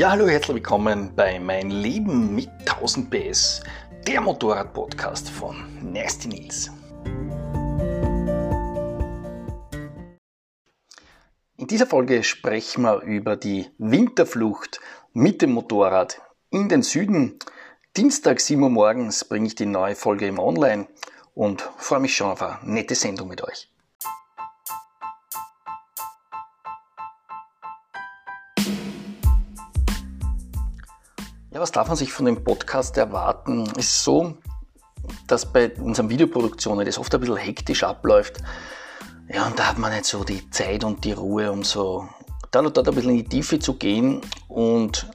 Ja, hallo, herzlich willkommen bei Mein Leben mit 1000 PS, der Motorrad-Podcast von Nasty Nils. In dieser Folge sprechen wir über die Winterflucht mit dem Motorrad in den Süden. Dienstag 7 Uhr morgens bringe ich die neue Folge im Online und freue mich schon auf eine nette Sendung mit euch. Was darf man sich von dem Podcast erwarten? Ist so, dass bei unseren Videoproduktionen das oft ein bisschen hektisch abläuft. Ja, und da hat man nicht so die Zeit und die Ruhe, um so da und dort ein bisschen in die Tiefe zu gehen. Und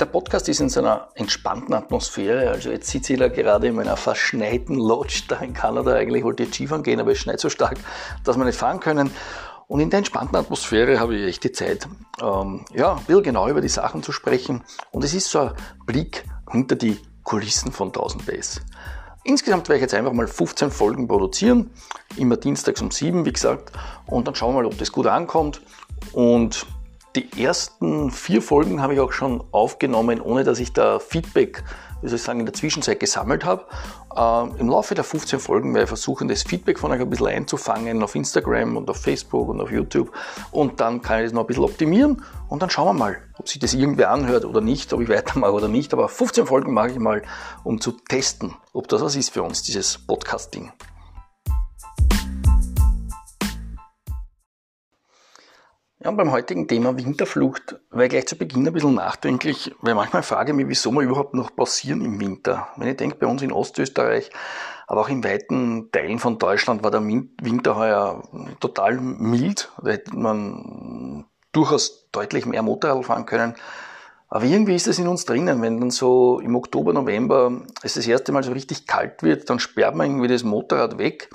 der Podcast ist in so einer entspannten Atmosphäre. Also jetzt sitze ich da gerade in meiner verschneiten Lodge da in Kanada. Eigentlich wollte ich Skifahren gehen, aber es schneit so stark, dass wir nicht fahren können. Und in der entspannten Atmosphäre habe ich echt die Zeit, ähm, ja, ein bisschen genau über die Sachen zu sprechen. Und es ist so ein Blick hinter die Kulissen von 1000 Base. Insgesamt werde ich jetzt einfach mal 15 Folgen produzieren, immer dienstags um 7, wie gesagt, und dann schauen wir mal, ob das gut ankommt. Und die ersten vier Folgen habe ich auch schon aufgenommen, ohne dass ich da Feedback wie soll ich sagen, in der Zwischenzeit gesammelt habe. Ähm, Im Laufe der 15 Folgen werde ich versuchen, das Feedback von euch ein bisschen einzufangen auf Instagram und auf Facebook und auf YouTube. Und dann kann ich das noch ein bisschen optimieren und dann schauen wir mal, ob sich das irgendwer anhört oder nicht, ob ich weitermache oder nicht. Aber 15 Folgen mache ich mal, um zu testen, ob das was ist für uns, dieses Podcasting. Ja, und beim heutigen Thema Winterflucht war ich gleich zu Beginn ein bisschen nachdenklich, weil manchmal frage ich mich, wieso wir überhaupt noch passieren im Winter. Wenn ich denke, bei uns in Ostösterreich, aber auch in weiten Teilen von Deutschland war der Winter heuer total mild. Da hätte man durchaus deutlich mehr Motorrad fahren können. Aber irgendwie ist es in uns drinnen, wenn dann so im Oktober, November es das erste Mal so richtig kalt wird, dann sperrt man irgendwie das Motorrad weg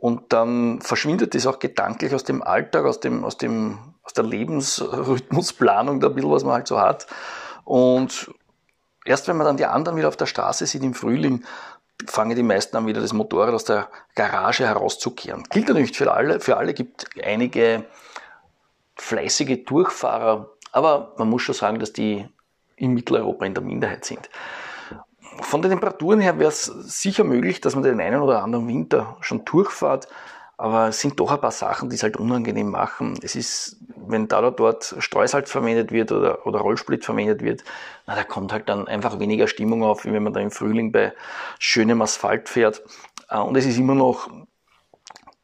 und dann verschwindet es auch gedanklich aus dem Alltag, aus dem, aus dem aus der Lebensrhythmusplanung, da ein was man halt so hat. Und erst wenn man dann die anderen wieder auf der Straße sieht im Frühling, fangen die meisten an, wieder das Motorrad aus der Garage herauszukehren. Gilt ja nicht für alle. Für alle gibt einige fleißige Durchfahrer, aber man muss schon sagen, dass die in Mitteleuropa in der Minderheit sind. Von den Temperaturen her wäre es sicher möglich, dass man den einen oder anderen Winter schon durchfahrt. Aber es sind doch ein paar Sachen, die es halt unangenehm machen. Es ist, wenn da oder dort Streusalz verwendet wird oder, oder Rollsplit verwendet wird, na, da kommt halt dann einfach weniger Stimmung auf, wie wenn man da im Frühling bei schönem Asphalt fährt. Äh, und es ist immer noch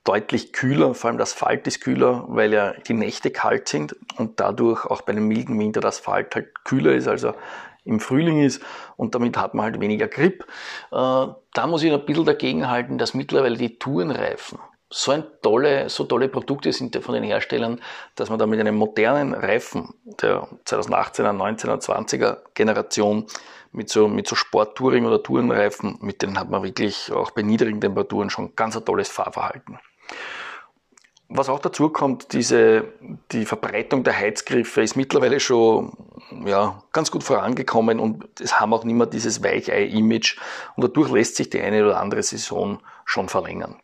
deutlich kühler, vor allem das Asphalt ist kühler, weil ja die Nächte kalt sind und dadurch auch bei einem milden Winter das Asphalt halt kühler ist, also im Frühling ist und damit hat man halt weniger Grip. Äh, da muss ich ein bisschen dagegen halten, dass mittlerweile die Tourenreifen so ein tolle, so tolle Produkte sind von den Herstellern, dass man da mit einem modernen Reifen der 2018er, 19er, 20er Generation mit so, mit so Sport-Touring oder Tourenreifen, mit denen hat man wirklich auch bei niedrigen Temperaturen schon ganz ein tolles Fahrverhalten. Was auch dazu kommt, diese, die Verbreitung der Heizgriffe ist mittlerweile schon ja, ganz gut vorangekommen und es haben auch nicht mehr dieses Weichei-Image und dadurch lässt sich die eine oder andere Saison schon verlängern.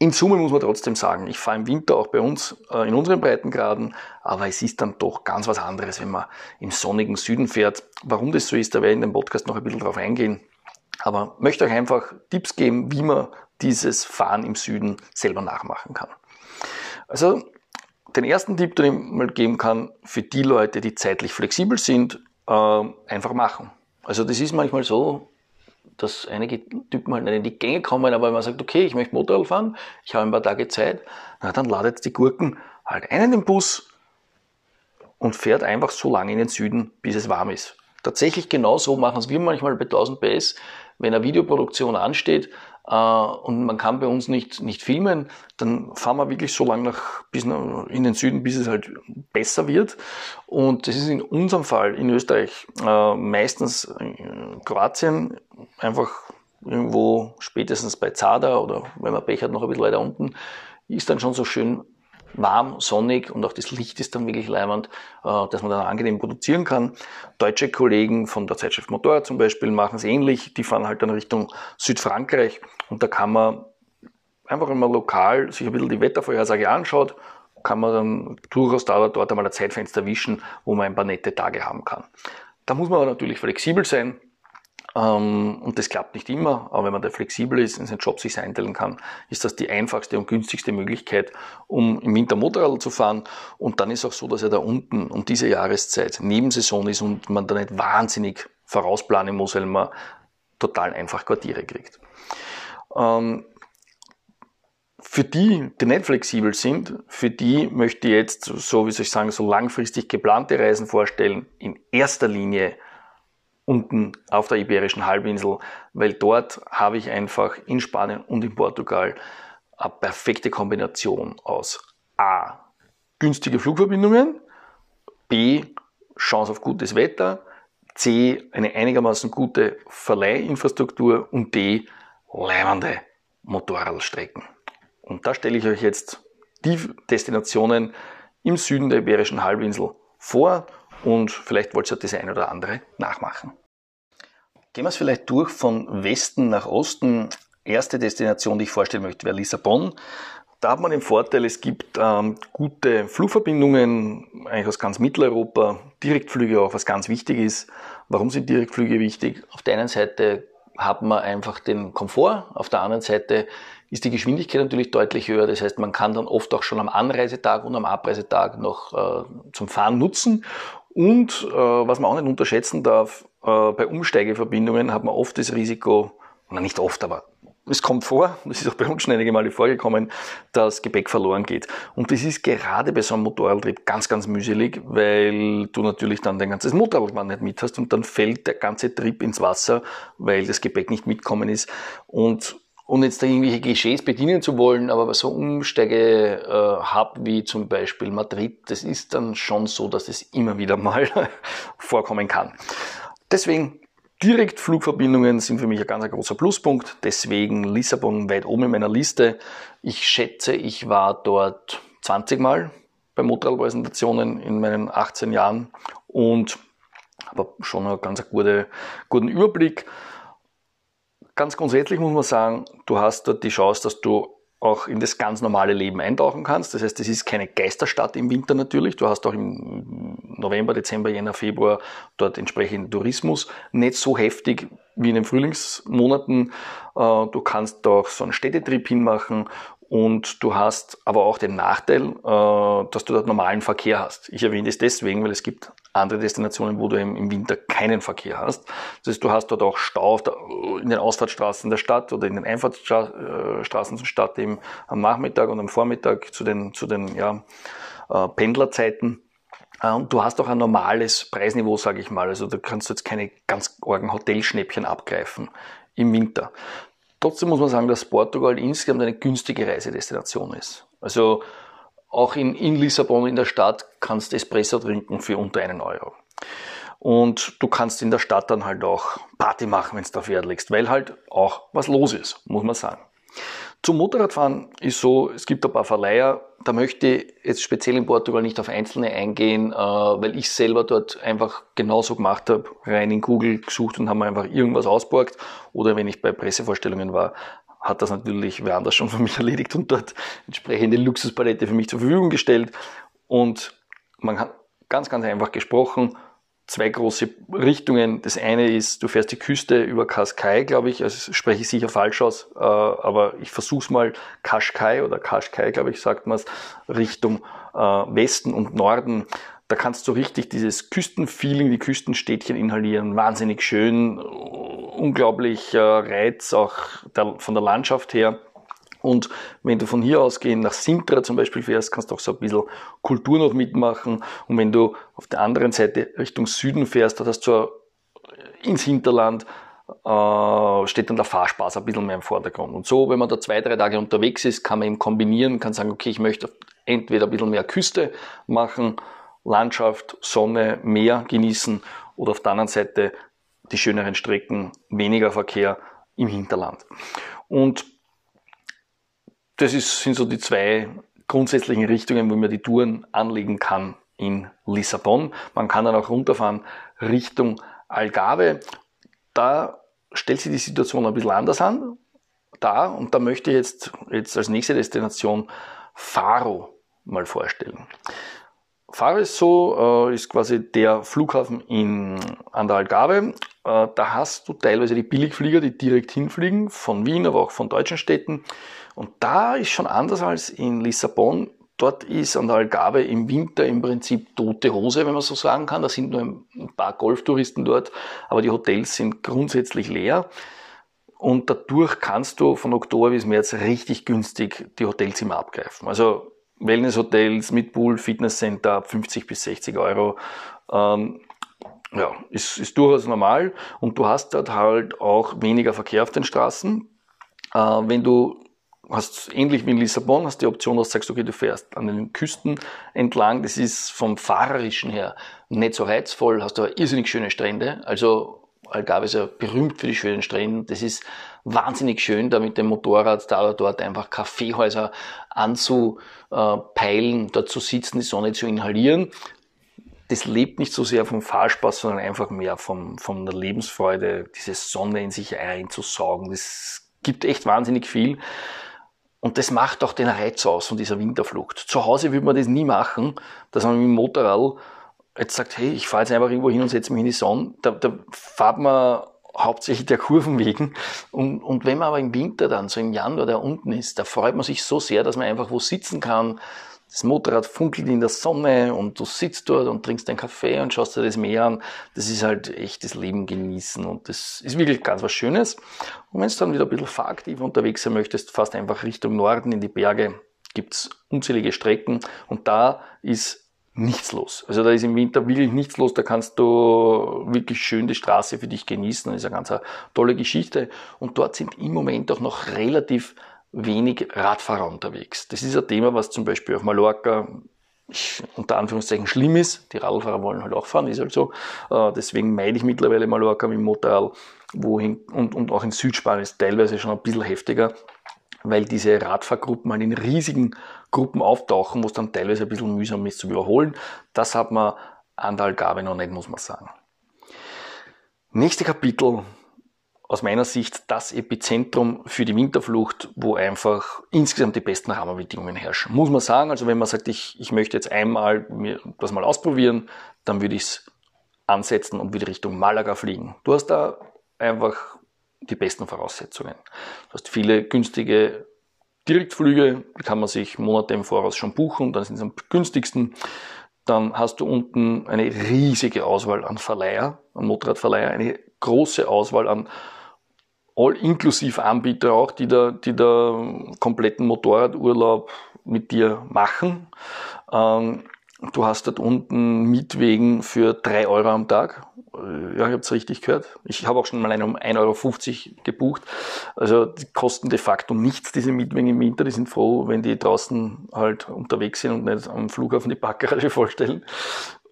In Summe muss man trotzdem sagen, ich fahre im Winter auch bei uns äh, in unseren Breitengraden, aber es ist dann doch ganz was anderes, wenn man im sonnigen Süden fährt. Warum das so ist, da werde ich in dem Podcast noch ein bisschen drauf eingehen. Aber möchte euch einfach Tipps geben, wie man dieses Fahren im Süden selber nachmachen kann. Also den ersten Tipp, den ich mal geben kann, für die Leute, die zeitlich flexibel sind, äh, einfach machen. Also das ist manchmal so, dass einige Typen halt nicht in die Gänge kommen, aber wenn man sagt, okay, ich möchte Motorrad fahren, ich habe ein paar Tage Zeit, na, dann ladet die Gurken halt ein in den Bus und fährt einfach so lange in den Süden, bis es warm ist. Tatsächlich genau so machen es wir manchmal bei 1000 PS, wenn eine Videoproduktion ansteht, äh, und man kann bei uns nicht, nicht filmen, dann fahren wir wirklich so lange nach, bis in den Süden, bis es halt besser wird. Und das ist in unserem Fall in Österreich äh, meistens Kroatien, einfach irgendwo spätestens bei Zada oder wenn man Pech hat, noch ein bisschen weiter unten, ist dann schon so schön warm, sonnig und auch das Licht ist dann wirklich leimend, äh, dass man dann angenehm produzieren kann. Deutsche Kollegen von der Zeitschrift Motorrad zum Beispiel machen es ähnlich. Die fahren halt dann Richtung Südfrankreich und da kann man einfach immer lokal sich ein bisschen die Wettervorhersage anschaut, kann man dann durchaus da oder dort einmal ein Zeitfenster wischen, wo man ein paar nette Tage haben kann. Da muss man aber natürlich flexibel sein. Ähm, und das klappt nicht immer, aber wenn man da flexibel ist, in seinen Job sich einteilen kann, ist das die einfachste und günstigste Möglichkeit, um im Winter Motorrad zu fahren. Und dann ist auch so, dass er da unten um diese Jahreszeit Nebensaison ist und man da nicht wahnsinnig vorausplanen muss, weil man total einfach Quartiere kriegt. Ähm, für die, die nicht flexibel sind, für die möchte ich jetzt, so wie soll ich sagen, so langfristig geplante Reisen vorstellen, in erster Linie unten auf der Iberischen Halbinsel, weil dort habe ich einfach in Spanien und in Portugal eine perfekte Kombination aus A. günstige Flugverbindungen, B. Chance auf gutes Wetter, C. eine einigermaßen gute Verleihinfrastruktur und D. leibende Motorradstrecken. Und da stelle ich euch jetzt die Destinationen im Süden der Iberischen Halbinsel vor und vielleicht wollt ihr das eine oder andere nachmachen. Gehen wir es vielleicht durch von Westen nach Osten. Erste Destination, die ich vorstellen möchte, wäre Lissabon. Da hat man den Vorteil, es gibt ähm, gute Flugverbindungen, eigentlich aus ganz Mitteleuropa, Direktflüge auch, was ganz wichtig ist. Warum sind Direktflüge wichtig? Auf der einen Seite hat man einfach den Komfort, auf der anderen Seite ist die Geschwindigkeit natürlich deutlich höher. Das heißt, man kann dann oft auch schon am Anreisetag und am Abreisetag noch äh, zum Fahren nutzen. Und äh, was man auch nicht unterschätzen darf, äh, bei Umsteigeverbindungen hat man oft das Risiko, na nicht oft, aber es kommt vor, das ist auch bei uns schon einige Male vorgekommen, dass Gepäck verloren geht. Und das ist gerade bei so einem Motorradtrip ganz, ganz mühselig, weil du natürlich dann dein ganzes Motorrad nicht mit hast und dann fällt der ganze Trip ins Wasser, weil das Gepäck nicht mitkommen ist. Und und jetzt da irgendwelche Klischees bedienen zu wollen, aber so Umsteige-Hub äh, wie zum Beispiel Madrid, das ist dann schon so, dass es immer wieder mal vorkommen kann. Deswegen Direktflugverbindungen sind für mich ein ganz großer Pluspunkt. Deswegen Lissabon weit oben in meiner Liste. Ich schätze, ich war dort 20 Mal bei Motorradpräsentationen in meinen 18 Jahren und habe schon einen ganz gute, guten Überblick. Ganz grundsätzlich muss man sagen, du hast dort die Chance, dass du auch in das ganz normale Leben eintauchen kannst. Das heißt, es ist keine Geisterstadt im Winter natürlich. Du hast auch im November, Dezember, Jänner, Februar dort entsprechend Tourismus. Nicht so heftig wie in den Frühlingsmonaten. Äh, du kannst auch so einen Städtetrip hinmachen und du hast aber auch den Nachteil, äh, dass du dort normalen Verkehr hast. Ich erwähne das deswegen, weil es gibt andere Destinationen, wo du im Winter keinen Verkehr hast. Das heißt, du hast dort auch Stau in den Ausfahrtsstraßen der Stadt oder in den Einfahrtsstraßen zur Stadt eben am Nachmittag und am Vormittag zu den, zu den ja, äh, Pendlerzeiten. Äh, und du hast auch ein normales Preisniveau, sage ich mal. Also da kannst du jetzt keine ganz argen Hotelschnäppchen abgreifen im Winter. Trotzdem muss man sagen, dass Portugal insgesamt eine günstige Reisedestination ist. Also auch in, in Lissabon in der Stadt kannst du Espresso trinken für unter einen Euro. Und du kannst in der Stadt dann halt auch Party machen, wenn du auf Wert legst, weil halt auch was los ist, muss man sagen. Zum Motorradfahren ist so, es gibt ein paar Verleiher, da möchte ich jetzt speziell in Portugal nicht auf einzelne eingehen, äh, weil ich selber dort einfach genauso gemacht habe, rein in Google gesucht und haben einfach irgendwas ausborgt. Oder wenn ich bei Pressevorstellungen war, hat das natürlich wer anders schon für mich erledigt und dort entsprechende Luxuspalette für mich zur Verfügung gestellt. Und man hat ganz, ganz einfach gesprochen, zwei große Richtungen. Das eine ist, du fährst die Küste über Cascais, glaube ich, also spreche ich sicher falsch aus, äh, aber ich versuche es mal, Cascais oder Cascais, glaube ich, sagt man es, Richtung äh, Westen und Norden. Da kannst du richtig dieses Küstenfeeling, die Küstenstädtchen inhalieren, wahnsinnig schön, unglaublich äh, Reiz auch der, von der Landschaft her. Und wenn du von hier aus gehen nach Sintra zum Beispiel fährst, kannst du auch so ein bisschen Kultur noch mitmachen. Und wenn du auf der anderen Seite Richtung Süden fährst, da hast du ins Hinterland, äh, steht dann der Fahrspaß ein bisschen mehr im Vordergrund. Und so, wenn man da zwei, drei Tage unterwegs ist, kann man eben kombinieren, kann sagen, okay, ich möchte entweder ein bisschen mehr Küste machen, Landschaft, Sonne, Meer genießen oder auf der anderen Seite die schöneren Strecken, weniger Verkehr im Hinterland. Und das ist, sind so die zwei grundsätzlichen Richtungen, wo man die Touren anlegen kann in Lissabon. Man kann dann auch runterfahren Richtung Algarve. Da stellt sich die Situation ein bisschen anders an. Da, und da möchte ich jetzt, jetzt als nächste Destination Faro mal vorstellen. Fareso äh, ist quasi der Flughafen in, an der Algarve. Äh, da hast du teilweise die Billigflieger, die direkt hinfliegen, von Wien, aber auch von deutschen Städten. Und da ist schon anders als in Lissabon. Dort ist an der Algarve im Winter im Prinzip tote Hose, wenn man so sagen kann. Da sind nur ein paar Golftouristen dort, aber die Hotels sind grundsätzlich leer. Und dadurch kannst du von Oktober bis März richtig günstig die Hotelzimmer abgreifen. Also Wellnesshotels mit Pool, Fitnesscenter ab 50 bis 60 Euro. Ähm, ja, ist, ist durchaus normal. Und du hast dort halt auch weniger Verkehr auf den Straßen. Äh, wenn du hast ähnlich wie in Lissabon, hast die Option, dass du sagst, okay, du fährst an den Küsten entlang. Das ist vom Fahrerischen her nicht so reizvoll, hast aber irrsinnig schöne Strände. Also Algarve ist ja berühmt für die schönen Strände. Das ist wahnsinnig schön, da mit dem Motorrad da oder dort einfach Kaffeehäuser anzupeilen, dort zu sitzen, die Sonne zu inhalieren. Das lebt nicht so sehr vom Fahrspaß, sondern einfach mehr vom, von der Lebensfreude, diese Sonne in sich einzusaugen. Das gibt echt wahnsinnig viel. Und das macht auch den Reiz aus von dieser Winterflucht. Zu Hause würde man das nie machen, dass man mit dem Motorrad jetzt sagt, hey, ich fahre jetzt einfach irgendwo hin und setze mich in die Sonne, da, da fahrt man hauptsächlich der Kurven wegen. Und, und wenn man aber im Winter dann, so im Januar da unten ist, da freut man sich so sehr, dass man einfach wo sitzen kann. Das Motorrad funkelt in der Sonne und du sitzt dort und trinkst deinen Kaffee und schaust dir das Meer an. Das ist halt echt das Leben genießen und das ist wirklich ganz was Schönes. Und wenn du dann wieder ein bisschen fahraktiv unterwegs sein möchtest, fast einfach Richtung Norden in die Berge, gibt's unzählige Strecken und da ist nichts los. Also da ist im Winter wirklich nichts los. Da kannst du wirklich schön die Straße für dich genießen. Das ist eine ganz tolle Geschichte. Und dort sind im Moment auch noch relativ wenig Radfahrer unterwegs. Das ist ein Thema, was zum Beispiel auf Mallorca unter Anführungszeichen schlimm ist. Die Radlfahrer wollen halt auch fahren, ist halt so. Äh, deswegen meide ich mittlerweile Mallorca mit dem Motorrad. Wohin, und, und auch in Südspanien ist teilweise schon ein bisschen heftiger weil diese Radfahrgruppen halt in riesigen Gruppen auftauchen, wo es dann teilweise ein bisschen mühsam ist zu überholen. Das hat man an der Algarve noch nicht, muss man sagen. Nächste Kapitel, aus meiner Sicht das Epizentrum für die Winterflucht, wo einfach insgesamt die besten Rahmenbedingungen herrschen. Muss man sagen, also wenn man sagt, ich, ich möchte jetzt einmal mir das mal ausprobieren, dann würde ich es ansetzen und wieder Richtung Malaga fliegen. Du hast da einfach die besten Voraussetzungen. Du hast viele günstige Direktflüge, die kann man sich Monate im Voraus schon buchen, dann sind sie am günstigsten. Dann hast du unten eine riesige Auswahl an Verleiher, an Motorradverleiher, eine große Auswahl an All-Inklusiv-Anbieter auch, die da, die da kompletten Motorradurlaub mit dir machen. Ähm, du hast dort unten Mietwegen für drei Euro am Tag ja, ich habe es richtig gehört. Ich habe auch schon mal einen um 1,50 Euro gebucht. Also die kosten de facto nichts, diese Mietwagen im Winter. Die sind froh, wenn die draußen halt unterwegs sind und nicht am Flughafen die Parkgarage vollstellen.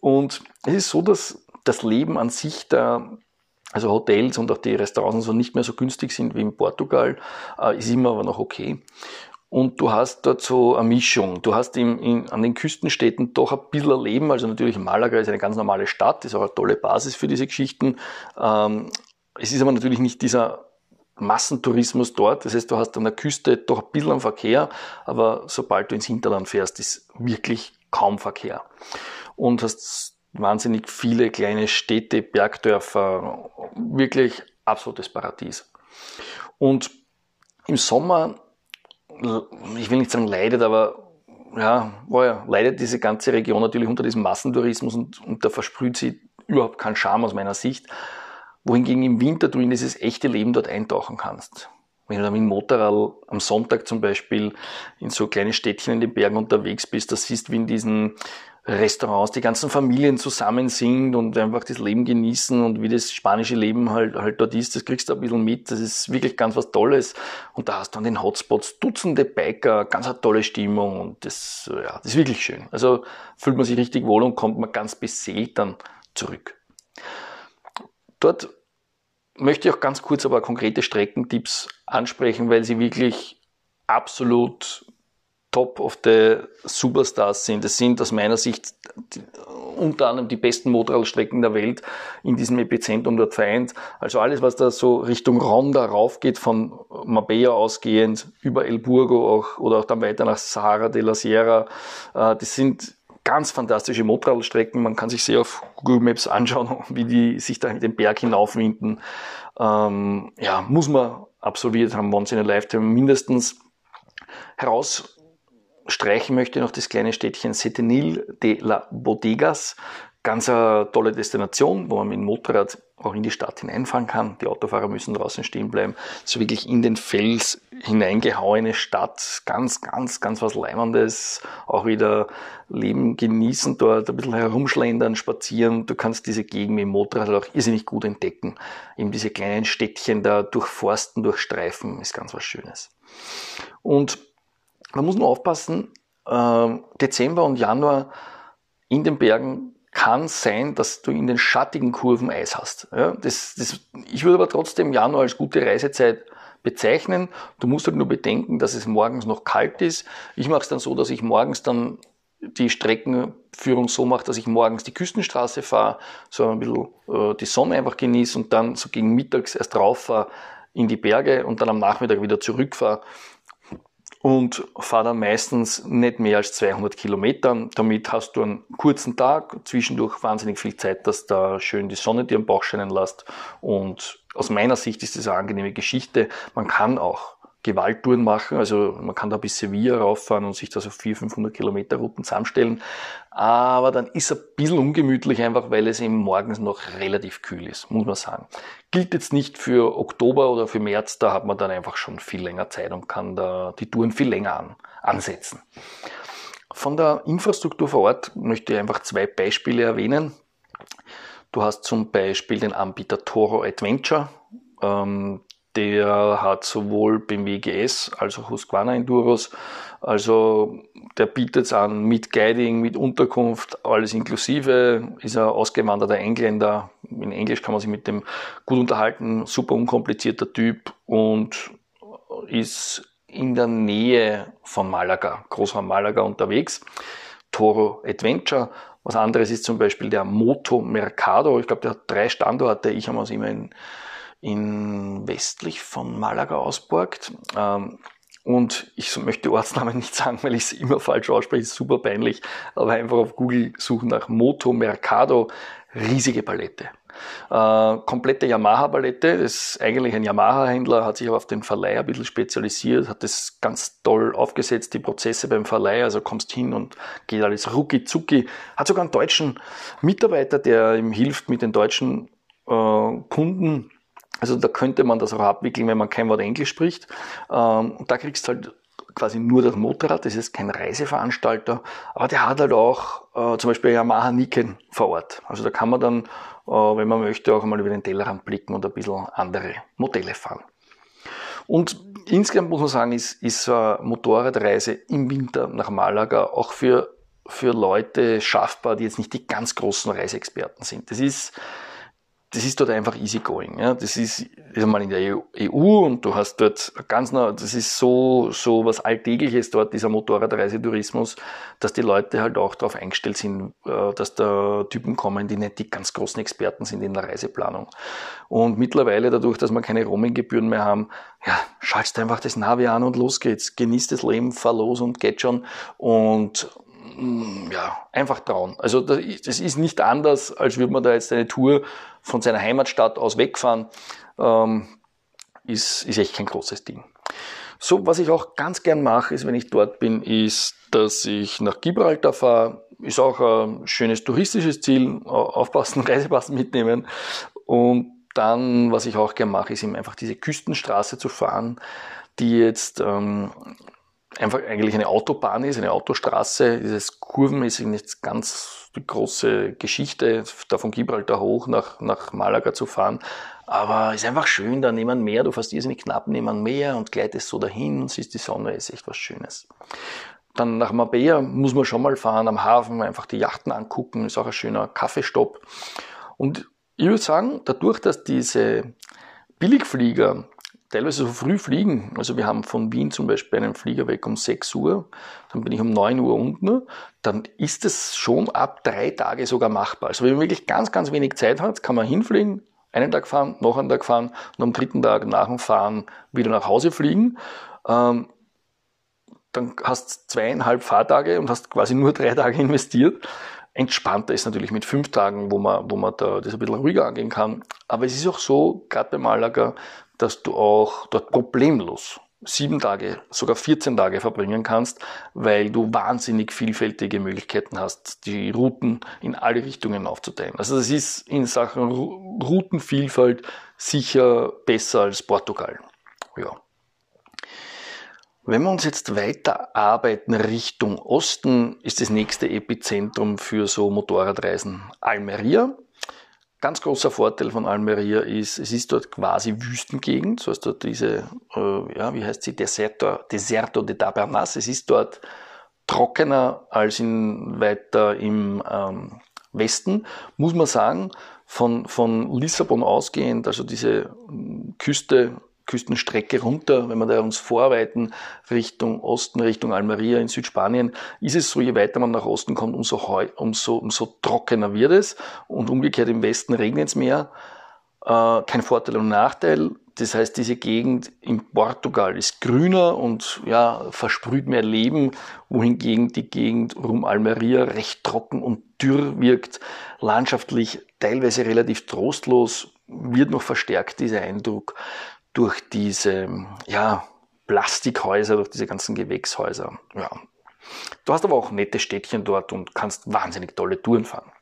Und es ist so, dass das Leben an sich da also Hotels und auch die Restaurants und so nicht mehr so günstig sind wie in Portugal, äh, ist immer aber noch okay. Und du hast dort so eine Mischung. Du hast im, in, an den Küstenstädten doch ein bisschen Leben. Also natürlich Malaga ist eine ganz normale Stadt, ist auch eine tolle Basis für diese Geschichten. Ähm, es ist aber natürlich nicht dieser Massentourismus dort. Das heißt, du hast an der Küste doch ein bisschen Verkehr, aber sobald du ins Hinterland fährst, ist wirklich kaum Verkehr. Und hast wahnsinnig viele kleine Städte, Bergdörfer, wirklich absolutes Paradies. Und im Sommer ich will nicht sagen leidet, aber ja, oh ja, leidet diese ganze Region natürlich unter diesem Massentourismus und, und da versprüht sie überhaupt keinen Charme aus meiner Sicht. Wohingegen im Winter du in dieses echte Leben dort eintauchen kannst. Wenn du dann mit dem Motorrad am Sonntag zum Beispiel in so kleine Städtchen in den Bergen unterwegs bist, da siehst wie in diesen Restaurants die ganzen Familien zusammen sind und einfach das Leben genießen und wie das spanische Leben halt, halt dort ist, das kriegst du ein bisschen mit. Das ist wirklich ganz was Tolles. Und da hast du an den Hotspots Dutzende Biker, ganz eine tolle Stimmung und das, ja, das ist wirklich schön. Also fühlt man sich richtig wohl und kommt man ganz beseelt dann zurück. Dort möchte ich auch ganz kurz aber konkrete Streckentipps ansprechen, weil sie wirklich absolut Top of the Superstars sind. Es sind aus meiner Sicht die, unter anderem die besten Motorradstrecken der Welt in diesem Epizentrum dort vereint. Also alles, was da so Richtung Ronda raufgeht, von Marbella ausgehend über El Burgo auch, oder auch dann weiter nach Sahara de la Sierra, äh, das sind ganz fantastische Motorradstrecken. Man kann sich sehr auf Google Maps anschauen, wie die sich da den Berg hinaufwinden. Ähm, ja, muss man absolviert haben, once in a lifetime mindestens. Herausstreichen möchte noch das kleine Städtchen Setenil de la Bodegas. Ganz eine tolle Destination, wo man mit dem Motorrad auch in die Stadt hineinfahren kann. Die Autofahrer müssen draußen stehen bleiben. So wirklich in den Fels hineingehauene Stadt. Ganz, ganz, ganz was Leimendes. Auch wieder Leben genießen dort, ein bisschen herumschlendern, spazieren. Du kannst diese Gegend mit dem Motorrad auch irrsinnig gut entdecken. Eben diese kleinen Städtchen da durchforsten, durchstreifen, ist ganz was Schönes. Und man muss nur aufpassen, äh, Dezember und Januar in den Bergen kann sein, dass du in den schattigen Kurven Eis hast. Ja, das, das, ich würde aber trotzdem Januar als gute Reisezeit bezeichnen. Du musst halt nur bedenken, dass es morgens noch kalt ist. Ich mache es dann so, dass ich morgens dann die Streckenführung so mache, dass ich morgens die Küstenstraße fahre, so ein bisschen äh, die Sonne einfach genieße und dann so gegen mittags erst rauf fahre in die Berge und dann am Nachmittag wieder zurückfahre und fahre dann meistens nicht mehr als 200 Kilometer. Damit hast du einen kurzen Tag, zwischendurch wahnsinnig viel Zeit, dass da schön die Sonne dir am Bauch scheinen lässt. Und aus meiner Sicht ist das eine angenehme Geschichte. Man kann auch Gewalttouren machen. Also man kann da bis Sevilla rauffahren und sich da so 400, 500 Kilometer Routen zusammenstellen. Aber dann ist es ein bisschen ungemütlich einfach, weil es eben morgens noch relativ kühl ist, muss man sagen. Gilt jetzt nicht für Oktober oder für März, da hat man dann einfach schon viel länger Zeit und kann da die Touren viel länger an, ansetzen. Von der Infrastruktur vor Ort möchte ich einfach zwei Beispiele erwähnen. Du hast zum Beispiel den Anbieter Toro Adventure. Ähm, der hat sowohl BMW GS als auch Husqvarna Enduros. Also der bietet es an mit Guiding, mit Unterkunft, alles inklusive. Ist ein ausgewanderter Engländer. In Englisch kann man sich mit dem gut unterhalten. Super unkomplizierter Typ und ist in der Nähe von Malaga, Großraum Malaga unterwegs. Toro Adventure. Was anderes ist zum Beispiel der Moto Mercado. Ich glaube, der hat drei Standorte. Ich habe es immer in in westlich von Malaga ausborgt. Ähm, und ich möchte Ortsnamen nicht sagen, weil ich es immer falsch ausspreche, ist super peinlich, aber einfach auf Google suchen nach Moto Mercado, riesige Palette. Äh, komplette Yamaha-Palette, ist eigentlich ein Yamaha-Händler, hat sich aber auf den Verleih ein bisschen spezialisiert, hat das ganz toll aufgesetzt, die Prozesse beim Verleih, also kommst hin und geht alles rucki zucki. Hat sogar einen deutschen Mitarbeiter, der ihm hilft, mit den deutschen äh, Kunden also da könnte man das auch abwickeln, wenn man kein Wort Englisch spricht. Ähm, und da kriegst du halt quasi nur das Motorrad, das ist kein Reiseveranstalter, aber der hat halt auch äh, zum Beispiel Yamaha Niken vor Ort. Also da kann man dann, äh, wenn man möchte, auch einmal über den Tellerrand blicken und ein bisschen andere Modelle fahren. Und insgesamt muss man sagen, ist, ist eine Motorradreise im Winter nach Malaga auch für, für Leute schaffbar, die jetzt nicht die ganz großen Reiseexperten sind. Das ist das ist dort einfach easygoing. Ja. Das ist, einmal in der EU und du hast dort ganz nah, das ist so, so was Alltägliches dort, dieser Motorradreisetourismus, dass die Leute halt auch darauf eingestellt sind, äh, dass da Typen kommen, die nicht die ganz großen Experten sind in der Reiseplanung. Und mittlerweile, dadurch, dass wir keine Roaminggebühren mehr haben, ja, schaltest einfach das Navi an und los geht's. Genießt das Leben, fahr los und geht schon. Und ja, einfach trauen. Also das ist nicht anders, als würde man da jetzt eine Tour von seiner Heimatstadt aus wegfahren, ähm, ist, ist echt kein großes Ding. So, was ich auch ganz gern mache, ist, wenn ich dort bin, ist, dass ich nach Gibraltar fahre. Ist auch ein schönes touristisches Ziel. Aufpassen, Reisepass mitnehmen. Und dann, was ich auch gern mache, ist eben einfach diese Küstenstraße zu fahren, die jetzt ähm, einfach eigentlich eine Autobahn ist, eine Autostraße. Dieses kurvenmäßig nicht ganz die große Geschichte, da von Gibraltar hoch nach, nach Malaga zu fahren. Aber ist einfach schön, da neben Meer, du fährst irrsinnig knapp neben Meer und gleitest so dahin und siehst die Sonne, ist echt was Schönes. Dann nach Marbella muss man schon mal fahren, am Hafen einfach die Yachten angucken, ist auch ein schöner Kaffeestopp. Und ich würde sagen, dadurch, dass diese Billigflieger teilweise so früh fliegen. Also wir haben von Wien zum Beispiel einen Flieger weg um 6 Uhr, dann bin ich um 9 Uhr unten, dann ist es schon ab drei Tage sogar machbar. Also wenn man wirklich ganz, ganz wenig Zeit hat, kann man hinfliegen, einen Tag fahren, noch einen Tag fahren und am dritten Tag nach dem Fahren wieder nach Hause fliegen. Ähm, dann hast zweieinhalb Fahrtage und hast quasi nur drei Tage investiert. Entspannter ist natürlich mit fünf Tagen, wo man, wo man da das ein bisschen ruhiger angehen kann. Aber es ist auch so, gerade bei Malaga, dass du auch dort problemlos sieben Tage, sogar 14 Tage verbringen kannst, weil du wahnsinnig vielfältige Möglichkeiten hast, die Routen in alle Richtungen aufzuteilen. Also das ist in Sachen Routenvielfalt sicher besser als Portugal. Ja. Wenn wir uns jetzt weiter arbeiten Richtung Osten, ist das nächste Epizentrum für so Motorradreisen Almeria. Ganz großer Vorteil von Almeria ist, es ist dort quasi Wüstengegend, so heißt dort diese, äh, ja, wie heißt sie, Deserto, Deserto de Tabernas. Es ist dort trockener als in, weiter im ähm, Westen, muss man sagen. Von, von Lissabon ausgehend, also diese Küste Küstenstrecke runter, wenn wir da uns vorweiten Richtung Osten, Richtung Almeria in Südspanien, ist es so, je weiter man nach Osten kommt, umso, heu, umso, umso trockener wird es und umgekehrt im Westen regnet es mehr. Äh, kein Vorteil und Nachteil. Das heißt, diese Gegend in Portugal ist grüner und ja, versprüht mehr Leben, wohingegen die Gegend um Almeria recht trocken und dürr wirkt, landschaftlich teilweise relativ trostlos, wird noch verstärkt dieser Eindruck durch diese ja, Plastikhäuser, durch diese ganzen Gewächshäuser. Ja. Du hast aber auch nette Städtchen dort und kannst wahnsinnig tolle Touren fahren.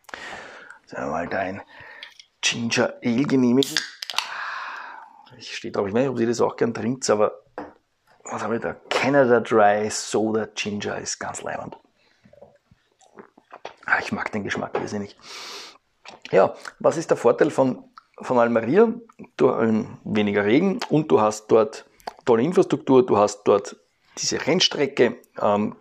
Wir mal dein Ginger Ale genehmigen. Ich stehe drauf, ich weiß nicht, ob sie das auch gern trinkt, aber was habe ich da? Canada Dry Soda Ginger ist ganz leibend. Ah, ich mag den Geschmack nicht. Ja, was ist der Vorteil von von Almeria, du, ähm, weniger Regen und du hast dort tolle Infrastruktur, du hast dort diese Rennstrecke ähm,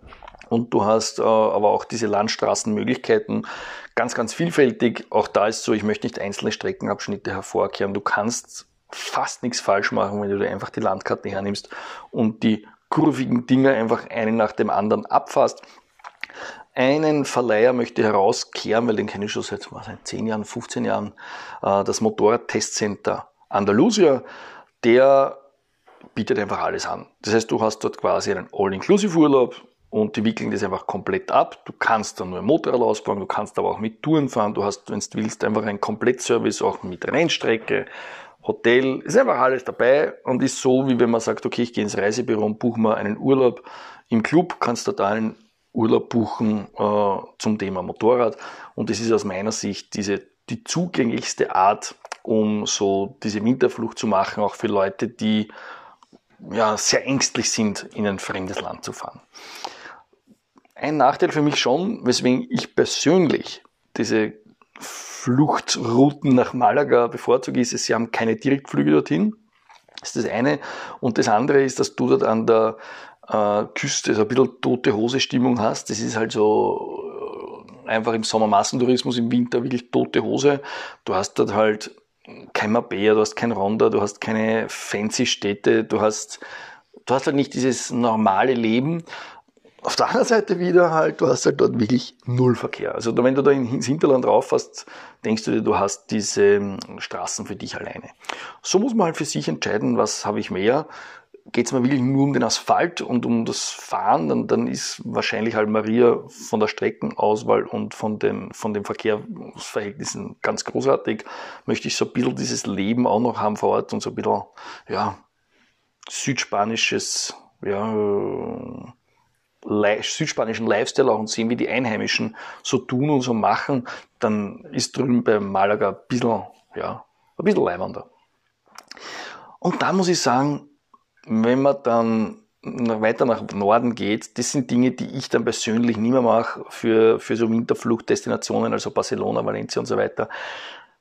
und du hast äh, aber auch diese Landstraßenmöglichkeiten ganz, ganz vielfältig. Auch da ist so, ich möchte nicht einzelne Streckenabschnitte hervorkehren. Du kannst fast nichts falsch machen, wenn du einfach die Landkarte hernimmst und die kurvigen Dinge einfach einen nach dem anderen abfasst. Einen Verleiher möchte ich herauskehren, weil den kenne ich schon seit, seit 10 Jahren, 15 Jahren, äh, das Motorrad-Testcenter Andalusia. Der bietet einfach alles an. Das heißt, du hast dort quasi einen All-Inclusive-Urlaub und die wickeln das einfach komplett ab. Du kannst dann nur ein Motorrad ausbauen, du kannst aber auch mit Touren fahren. Du hast, wenn du willst, einfach einen Komplettservice auch mit Rennstrecke, Hotel, ist einfach alles dabei und ist so, wie wenn man sagt, okay, ich gehe ins Reisebüro und buche mal einen Urlaub im Club, kannst du da einen Urlaub buchen äh, zum Thema Motorrad. Und das ist aus meiner Sicht diese, die zugänglichste Art, um so diese Winterflucht zu machen, auch für Leute, die ja, sehr ängstlich sind, in ein fremdes Land zu fahren. Ein Nachteil für mich schon, weswegen ich persönlich diese Fluchtrouten nach Malaga bevorzuge, ist, sie haben keine Direktflüge dorthin. Das ist das eine. Und das andere ist, dass du dort an der äh, Küste, so ein bisschen tote Hose Stimmung hast. Das ist halt so äh, einfach im Sommer Massentourismus, im Winter wirklich tote Hose. Du hast dort halt kein Mabea, du hast kein Ronda, du hast keine fancy Städte, du hast, du hast halt nicht dieses normale Leben. Auf der anderen Seite wieder halt, du hast halt dort wirklich null Verkehr. Also wenn du da ins Hinterland rauffährst, denkst du dir, du hast diese ähm, Straßen für dich alleine. So muss man halt für sich entscheiden, was habe ich mehr geht es mir wirklich nur um den Asphalt und um das Fahren, dann, dann ist wahrscheinlich halt Maria von der Streckenauswahl und von den, von den Verkehrsverhältnissen ganz großartig. Möchte ich so ein bisschen dieses Leben auch noch haben vor Ort und so ein bisschen, ja, südspanisches, ja, südspanischen Lifestyle auch und sehen, wie die Einheimischen so tun und so machen, dann ist drüben bei Malaga ein bisschen, ja, ein bisschen leibender. Und da muss ich sagen, wenn man dann weiter nach Norden geht, das sind Dinge, die ich dann persönlich nicht mehr mache für, für so Winterfluchtdestinationen, also Barcelona, Valencia und so weiter,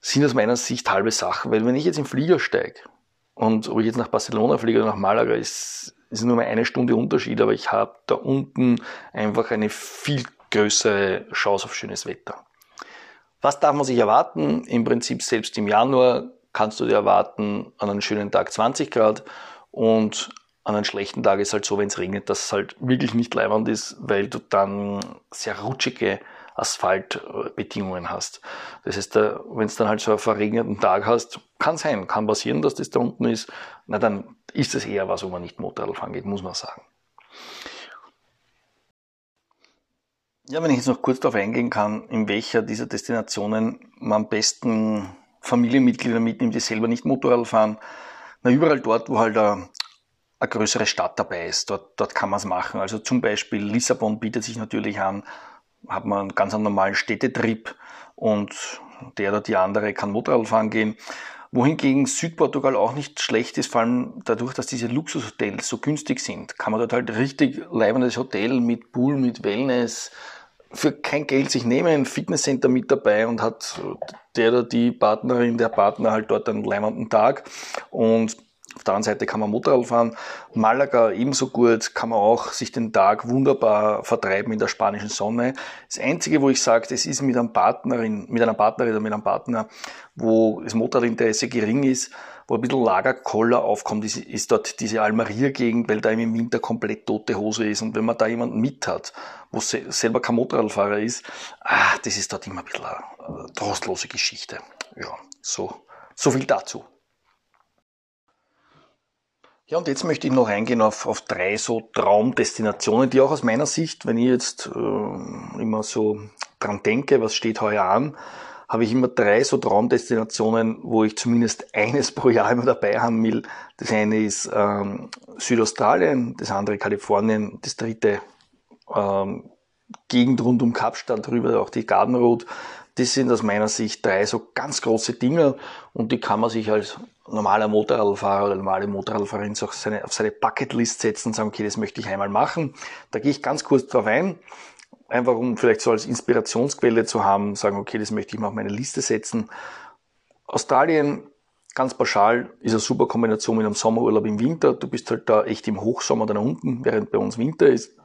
sind aus meiner Sicht halbe Sachen. Weil wenn ich jetzt im Flieger steige und ob ich jetzt nach Barcelona fliege oder nach Malaga, ist, ist nur mal eine Stunde Unterschied, aber ich habe da unten einfach eine viel größere Chance auf schönes Wetter. Was darf man sich erwarten? Im Prinzip selbst im Januar kannst du dir erwarten an einem schönen Tag 20 Grad und an einem schlechten Tag ist halt so, wenn es regnet, dass es halt wirklich nicht leibend ist, weil du dann sehr rutschige Asphaltbedingungen hast. Das heißt, wenn es dann halt so einen verregneten Tag hast, kann sein, kann passieren, dass das da unten ist, na dann ist es eher was, wo man nicht Motorrad fahren geht, muss man sagen. Ja, wenn ich jetzt noch kurz darauf eingehen kann, in welcher dieser Destinationen man am besten Familienmitglieder mitnimmt, die selber nicht Motorrad fahren. Na, überall dort, wo halt eine, eine größere Stadt dabei ist, dort, dort kann man es machen. Also zum Beispiel Lissabon bietet sich natürlich an, hat man einen ganz normalen Städtetrip und der oder die andere kann Motorrad fahren gehen. Wohingegen Südportugal auch nicht schlecht ist, vor allem dadurch, dass diese Luxushotels so günstig sind, kann man dort halt richtig leibendes Hotel mit Pool, mit Wellness, für kein Geld sich nehmen, ein Fitnesscenter mit dabei und hat der oder die Partnerin, der Partner halt dort einen leimenden Tag und auf der anderen Seite kann man Motorrad fahren. Malaga ebenso gut, kann man auch sich den Tag wunderbar vertreiben in der spanischen Sonne. Das Einzige, wo ich sage, das ist mit einem Partnerin, mit einer Partnerin oder mit einem Partner, wo das Motorradinteresse gering ist, wo ein bisschen Lagerkoller aufkommt, ist, ist dort diese Almeria-Gegend, weil da im Winter komplett tote Hose ist. Und wenn man da jemanden mit hat, wo se selber kein Motorradfahrer ist, ah, das ist dort immer ein bisschen eine trostlose Geschichte. Ja, so, so viel dazu. Ja, und jetzt möchte ich noch eingehen auf, auf drei so Traumdestinationen, die auch aus meiner Sicht, wenn ich jetzt äh, immer so dran denke, was steht heuer an, habe ich immer drei so Traumdestinationen, wo ich zumindest eines pro Jahr immer dabei haben will. Das eine ist ähm, Südaustralien, das andere Kalifornien, das dritte ähm, Gegend rund um Kapstadt, darüber auch die Garden Road. Das sind aus meiner Sicht drei so ganz große Dinge und die kann man sich als normaler Motorradfahrer oder normale Motorradfahrerin auf seine, auf seine Bucketlist setzen und sagen, okay, das möchte ich einmal machen. Da gehe ich ganz kurz drauf ein einfach um vielleicht so als Inspirationsquelle zu haben, sagen, okay, das möchte ich mal auf meine Liste setzen. Australien, ganz pauschal, ist eine super Kombination mit einem Sommerurlaub im Winter. Du bist halt da echt im Hochsommer da unten, während bei uns Winter ist.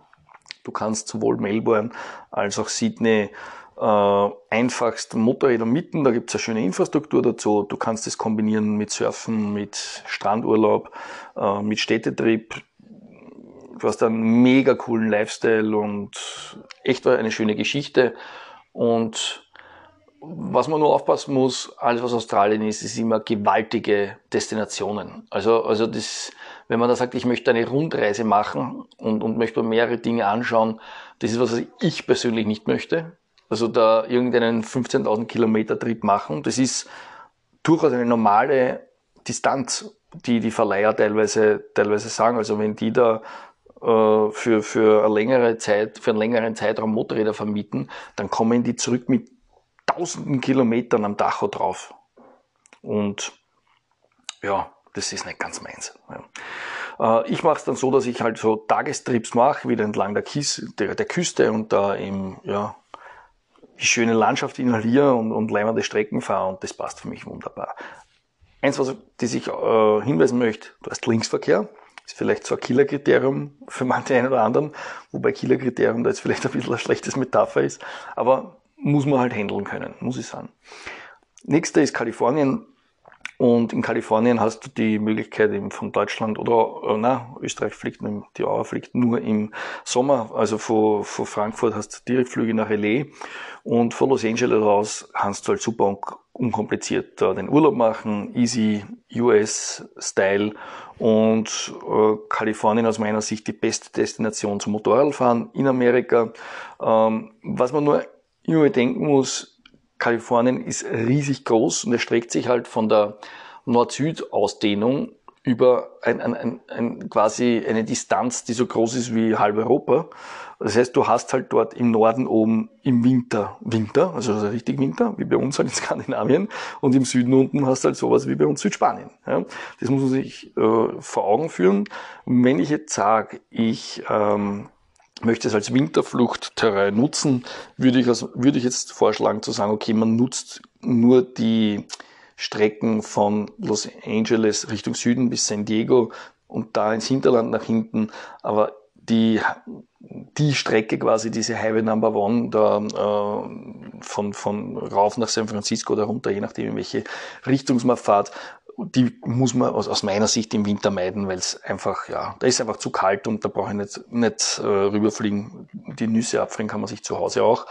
Du kannst sowohl Melbourne als auch Sydney äh, einfachst Motorräder mitten, da gibt es eine schöne Infrastruktur dazu. Du kannst es kombinieren mit Surfen, mit Strandurlaub, äh, mit Städtetrip. Du hast einen mega coolen Lifestyle und echt eine schöne Geschichte. Und was man nur aufpassen muss, alles was Australien ist, ist immer gewaltige Destinationen. Also, also das, wenn man da sagt, ich möchte eine Rundreise machen und, und möchte mehrere Dinge anschauen, das ist was ich persönlich nicht möchte. Also da irgendeinen 15.000 Kilometer Trip machen, das ist durchaus eine normale Distanz, die die Verleiher teilweise, teilweise sagen. Also wenn die da äh, für, für eine längere Zeit, für einen längeren Zeitraum Motorräder vermieten, dann kommen die zurück mit tausenden Kilometern am Dacho drauf. Und ja, das ist nicht ganz meins. Ja. Äh, ich mache es dann so, dass ich halt so Tagestrips mache, wieder entlang der, Kies, der, der Küste und da im, ja, die schöne Landschaft inhaliere und, und leimende Strecken fahre und das passt für mich wunderbar. Eins, was das ich äh, hinweisen möchte, du hast Linksverkehr, ist vielleicht ein Killerkriterium für manche einen oder anderen, wobei Killerkriterium da jetzt vielleicht ein bisschen ein schlechtes Metapher ist, aber muss man halt handeln können, muss ich sagen. Nächster ist Kalifornien. Und in Kalifornien hast du die Möglichkeit eben von Deutschland oder äh, na, Österreich fliegt, die Auer fliegt nur im Sommer. Also von, von Frankfurt hast du Direktflüge nach LA und von Los Angeles raus kannst du halt super unkompliziert da den Urlaub machen, easy US-Style und äh, Kalifornien aus meiner Sicht die beste Destination zum Motorradfahren in Amerika. Ähm, was man nur immer bedenken muss, Kalifornien ist riesig groß und erstreckt sich halt von der Nord-Süd-Ausdehnung über ein, ein, ein, ein, quasi eine Distanz, die so groß ist wie halb Europa. Das heißt, du hast halt dort im Norden oben im Winter Winter, also richtig Winter, wie bei uns halt in Skandinavien, und im Süden unten hast du halt sowas wie bei uns Südspanien. Ja. Das muss man sich äh, vor Augen führen. Wenn ich jetzt sage, ich ähm, möchte es als Winterfluchtterrain nutzen, würde ich, würde ich jetzt vorschlagen zu sagen, okay, man nutzt nur die Strecken von Los Angeles Richtung Süden bis San Diego und da ins Hinterland nach hinten, aber die, die Strecke quasi, diese Highway Number One, da, äh, von, von rauf nach San Francisco oder runter, je nachdem, in welche Richtung man fahrt, die muss man aus, aus meiner Sicht im Winter meiden, weil es einfach, ja, da ist einfach zu kalt und da brauche ich nicht, nicht äh, rüberfliegen. Die Nüsse abfrieren kann man sich zu Hause auch.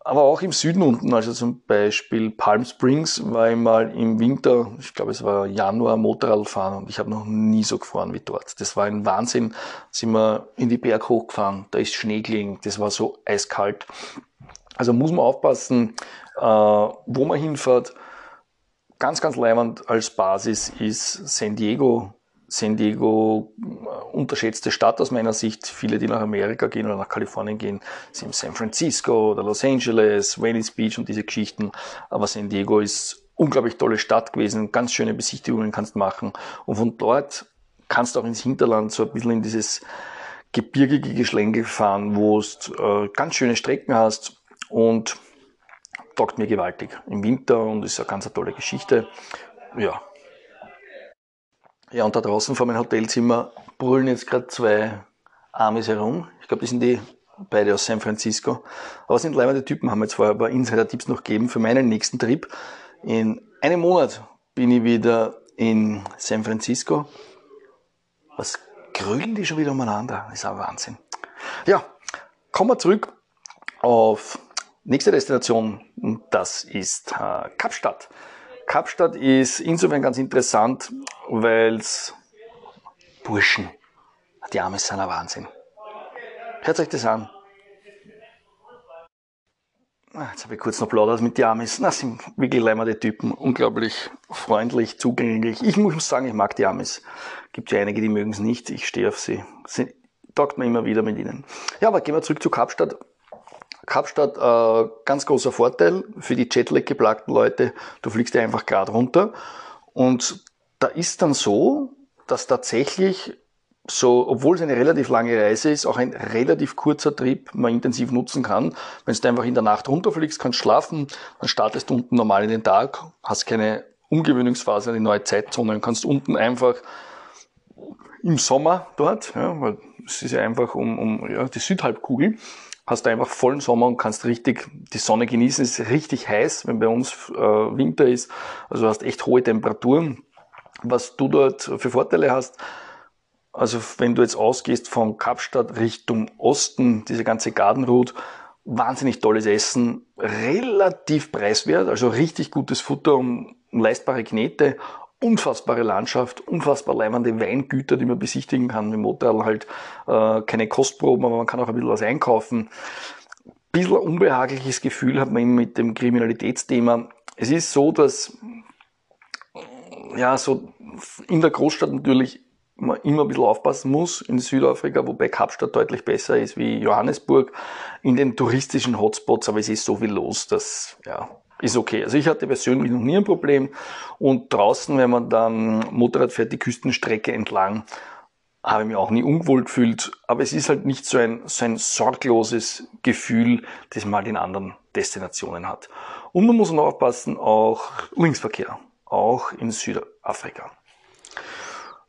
Aber auch im Süden unten, also zum Beispiel Palm Springs, war ich mal im Winter, ich glaube es war Januar, Motorrad fahren und ich habe noch nie so gefahren wie dort. Das war ein Wahnsinn. Sind wir in die Berg hochgefahren, da ist Schnee gelegen, das war so eiskalt. Also muss man aufpassen, äh, wo man hinfährt ganz, ganz leibend als Basis ist San Diego. San Diego, äh, unterschätzte Stadt aus meiner Sicht. Viele, die nach Amerika gehen oder nach Kalifornien gehen, sind San Francisco oder Los Angeles, Venice Beach und diese Geschichten. Aber San Diego ist unglaublich tolle Stadt gewesen. Ganz schöne Besichtigungen kannst machen. Und von dort kannst du auch ins Hinterland so ein bisschen in dieses gebirgige Geschlänge fahren, wo du äh, ganz schöne Strecken hast und taugt mir gewaltig im Winter und ist eine ganz tolle Geschichte. Ja. Ja, und da draußen vor meinem Hotelzimmer brüllen jetzt gerade zwei Amis herum. Ich glaube, die sind die beide aus San Francisco. Aber sind leibende Typen, haben jetzt vorher ein paar Insider-Tipps noch gegeben für meinen nächsten Trip. In einem Monat bin ich wieder in San Francisco. Was grülen die schon wieder umeinander? Das ist ein Wahnsinn. Ja, kommen wir zurück auf Nächste Destination, das ist äh, Kapstadt. Kapstadt ist insofern ganz interessant, weil es Burschen, die Arme sind ein Wahnsinn. Hört euch das an. Ah, jetzt habe ich kurz noch plaudert mit den Amis. Das sind wirklich leimende Typen. Unglaublich freundlich, zugänglich. Ich muss sagen, ich mag die Amis. Gibt ja einige, die mögen es nicht. Ich stehe auf sie. sie taugt mir immer wieder mit ihnen. Ja, aber gehen wir zurück zu Kapstadt. Kapstadt, äh, ganz großer Vorteil für die Jetlag geplagten Leute, du fliegst ja einfach gerade runter. Und da ist dann so, dass tatsächlich so, obwohl es eine relativ lange Reise ist, auch ein relativ kurzer Trip man intensiv nutzen kann. Wenn du einfach in der Nacht runterfliegst, kannst schlafen, dann startest du unten normal in den Tag, hast keine Umgewöhnungsphase an die neue Zeitzone und kannst unten einfach im Sommer dort, ja, weil es ist ja einfach um, um ja, die Südhalbkugel, hast du einfach vollen Sommer und kannst richtig die Sonne genießen. Es ist richtig heiß, wenn bei uns äh, Winter ist. Also du hast echt hohe Temperaturen. Was du dort für Vorteile hast, also wenn du jetzt ausgehst von Kapstadt Richtung Osten, diese ganze Gartenroute, wahnsinnig tolles Essen, relativ preiswert, also richtig gutes Futter und leistbare Knete unfassbare Landschaft, unfassbar leimende Weingüter, die man besichtigen kann. Mit Motorrad halt äh, keine Kostproben, aber man kann auch ein bisschen was einkaufen. Ein bisschen unbehagliches Gefühl hat man immer mit dem Kriminalitätsthema. Es ist so, dass ja, so in der Großstadt natürlich man immer ein bisschen aufpassen muss in Südafrika, wobei Kapstadt deutlich besser ist wie Johannesburg. In den touristischen Hotspots, aber es ist so viel los, dass ja, ist okay. Also ich hatte persönlich noch nie ein Problem. Und draußen, wenn man dann Motorrad fährt, die Küstenstrecke entlang, habe ich mich auch nie ungewohnt gefühlt. Aber es ist halt nicht so ein, so ein sorgloses Gefühl, das man halt in anderen Destinationen hat. Und man muss noch aufpassen, auch Linksverkehr, auch in Südafrika.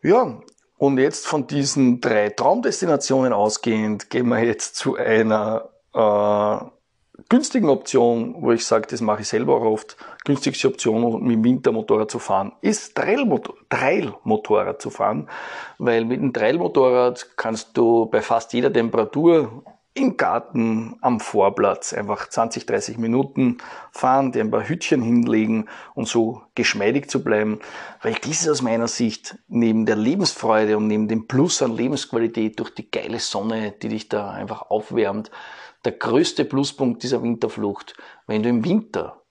Ja, und jetzt von diesen drei Traumdestinationen ausgehend gehen wir jetzt zu einer äh, günstigen Option, wo ich sage, das mache ich selber auch oft, günstigste Option, mit dem Wintermotorrad zu fahren, ist Trailmotorrad zu fahren, weil mit dem Trailmotorrad kannst du bei fast jeder Temperatur im Garten am Vorplatz einfach 20, 30 Minuten fahren, dir ein paar Hütchen hinlegen und so geschmeidig zu bleiben, weil dies ist aus meiner Sicht neben der Lebensfreude und neben dem Plus an Lebensqualität durch die geile Sonne, die dich da einfach aufwärmt, der größte Pluspunkt dieser Winterflucht, wenn du im Winter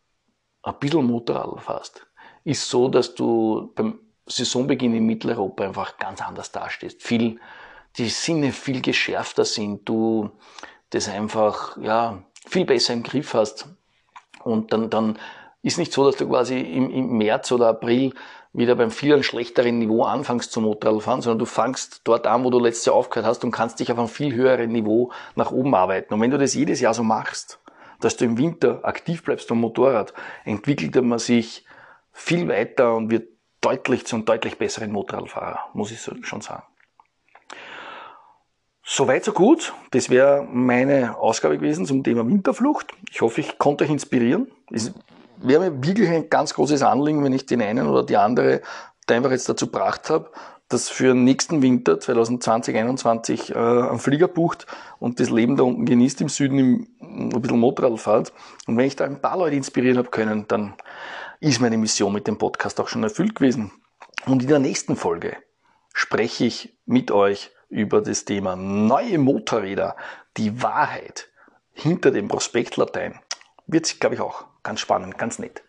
ein bisschen Motorrad fährst, ist so, dass du beim Saisonbeginn in Mitteleuropa einfach ganz anders dastehst. Viel, die Sinne viel geschärfter sind, du das einfach, ja, viel besser im Griff hast. Und dann, dann ist nicht so, dass du quasi im, im März oder April wieder beim viel schlechteren Niveau anfängst zum Motorradfahren, sondern du fängst dort an, wo du letztes Jahr aufgehört hast und kannst dich auf einem viel höheren Niveau nach oben arbeiten. Und wenn du das jedes Jahr so machst, dass du im Winter aktiv bleibst am Motorrad, entwickelt man sich viel weiter und wird deutlich zu einem deutlich besseren Motorradfahrer, muss ich schon sagen. Soweit so gut. Das wäre meine Ausgabe gewesen zum Thema Winterflucht. Ich hoffe, ich konnte euch inspirieren. Es wäre mir wirklich ein ganz großes Anliegen, wenn ich den einen oder die andere einfach jetzt dazu gebracht habe, dass für nächsten Winter 2020, 2021 äh, einen Flieger bucht und das Leben da unten genießt im Süden, im, ein bisschen Motorrad fährt. Und wenn ich da ein paar Leute inspirieren habe können, dann ist meine Mission mit dem Podcast auch schon erfüllt gewesen. Und in der nächsten Folge spreche ich mit euch über das Thema neue Motorräder, die Wahrheit hinter dem Prospekt Latein. Wird sich, glaube ich, auch ganz spannend, ganz nett.